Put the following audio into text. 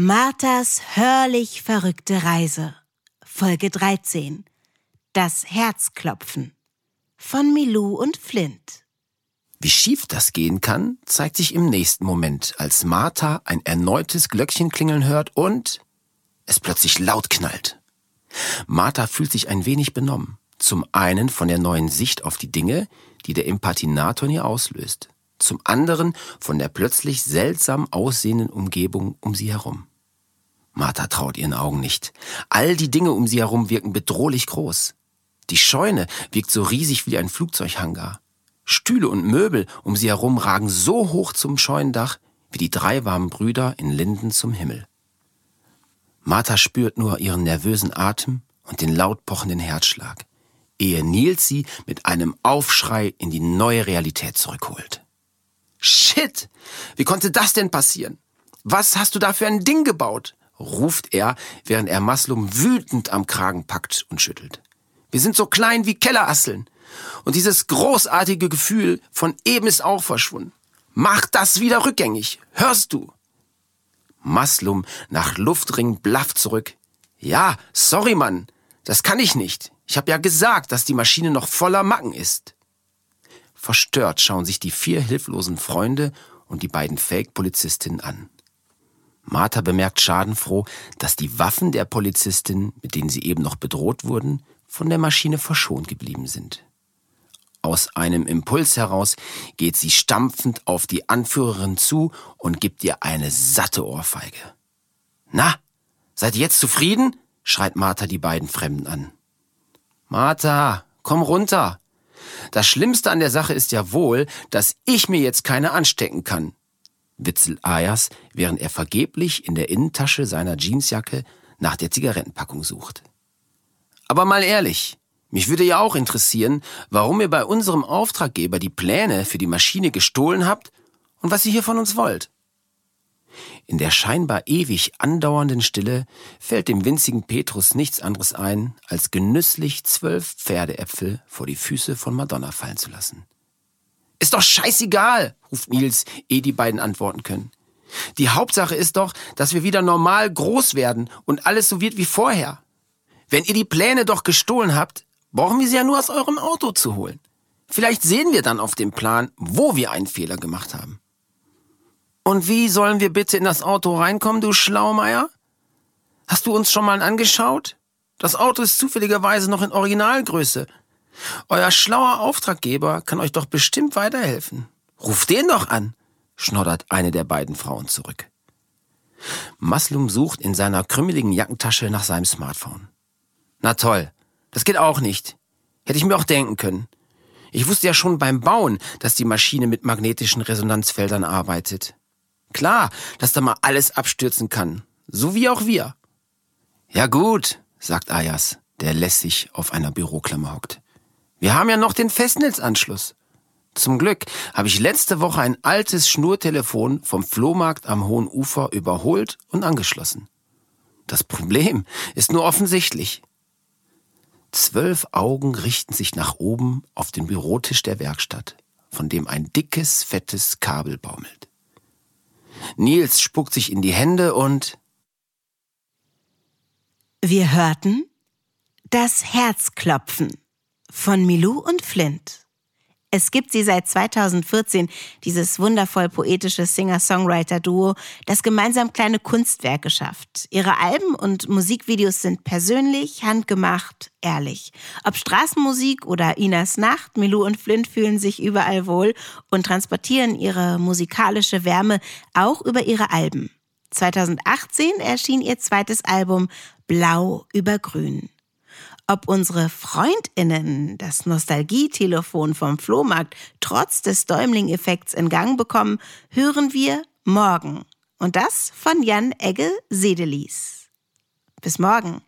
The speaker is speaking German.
Marthas hörlich verrückte Reise. Folge 13. Das Herzklopfen. Von Milou und Flint. Wie schief das gehen kann, zeigt sich im nächsten Moment, als Martha ein erneutes Glöckchen klingeln hört und es plötzlich laut knallt. Martha fühlt sich ein wenig benommen. Zum einen von der neuen Sicht auf die Dinge, die der Impatinator in ihr auslöst. Zum anderen von der plötzlich seltsam aussehenden Umgebung um sie herum. Martha traut ihren Augen nicht. All die Dinge um sie herum wirken bedrohlich groß. Die Scheune wirkt so riesig wie ein Flugzeughangar. Stühle und Möbel um sie herum ragen so hoch zum Scheunendach wie die drei warmen Brüder in Linden zum Himmel. Martha spürt nur ihren nervösen Atem und den laut pochenden Herzschlag, ehe Nils sie mit einem Aufschrei in die neue Realität zurückholt. Shit! Wie konnte das denn passieren? Was hast du da für ein Ding gebaut? ruft er, während er Maslum wütend am Kragen packt und schüttelt. Wir sind so klein wie Kellerasseln. Und dieses großartige Gefühl von eben ist auch verschwunden. Mach das wieder rückgängig. Hörst du? Maslum nach Luftring blafft zurück. Ja, sorry, Mann. Das kann ich nicht. Ich habe ja gesagt, dass die Maschine noch voller Macken ist. Verstört schauen sich die vier hilflosen Freunde und die beiden Fake-Polizistinnen an. Martha bemerkt schadenfroh, dass die Waffen der Polizistin, mit denen sie eben noch bedroht wurden, von der Maschine verschont geblieben sind. Aus einem Impuls heraus geht sie stampfend auf die Anführerin zu und gibt ihr eine satte Ohrfeige. Na, seid ihr jetzt zufrieden? schreit Martha die beiden Fremden an. Martha, komm runter. Das Schlimmste an der Sache ist ja wohl, dass ich mir jetzt keine anstecken kann, Witzel Ayers, während er vergeblich in der Innentasche seiner Jeansjacke nach der Zigarettenpackung sucht. Aber mal ehrlich, mich würde ja auch interessieren, warum ihr bei unserem Auftraggeber die Pläne für die Maschine gestohlen habt und was ihr hier von uns wollt. In der scheinbar ewig andauernden Stille fällt dem winzigen Petrus nichts anderes ein, als genüsslich zwölf Pferdeäpfel vor die Füße von Madonna fallen zu lassen. Ist doch scheißegal, ruft Nils, ehe die beiden antworten können. Die Hauptsache ist doch, dass wir wieder normal groß werden und alles so wird wie vorher. Wenn ihr die Pläne doch gestohlen habt, brauchen wir sie ja nur aus eurem Auto zu holen. Vielleicht sehen wir dann auf dem Plan, wo wir einen Fehler gemacht haben. Und wie sollen wir bitte in das Auto reinkommen, du Schlaumeier? Hast du uns schon mal angeschaut? Das Auto ist zufälligerweise noch in Originalgröße. Euer schlauer Auftraggeber kann euch doch bestimmt weiterhelfen. Ruft den doch an, schnoddert eine der beiden Frauen zurück. Maslum sucht in seiner krümmeligen Jackentasche nach seinem Smartphone. Na toll, das geht auch nicht. Hätte ich mir auch denken können. Ich wusste ja schon beim Bauen, dass die Maschine mit magnetischen Resonanzfeldern arbeitet. Klar, dass da mal alles abstürzen kann. So wie auch wir. Ja gut, sagt Ayas, der lässig auf einer Büroklammer hockt. Wir haben ja noch den Festnetzanschluss. Zum Glück habe ich letzte Woche ein altes Schnurtelefon vom Flohmarkt am Hohen Ufer überholt und angeschlossen. Das Problem ist nur offensichtlich. Zwölf Augen richten sich nach oben auf den Bürotisch der Werkstatt, von dem ein dickes, fettes Kabel baumelt. Nils spuckt sich in die Hände und Wir hörten das Herzklopfen von Milou und Flint. Es gibt sie seit 2014, dieses wundervoll poetische Singer-Songwriter-Duo, das gemeinsam kleine Kunstwerke schafft. Ihre Alben und Musikvideos sind persönlich, handgemacht, ehrlich. Ob Straßenmusik oder Inas Nacht, Milou und Flint fühlen sich überall wohl und transportieren ihre musikalische Wärme auch über ihre Alben. 2018 erschien ihr zweites Album Blau über Grün. Ob unsere Freundinnen das Nostalgietelefon vom Flohmarkt trotz des Däumling-Effekts in Gang bekommen, hören wir morgen. Und das von Jan Egge Sedelis. Bis morgen.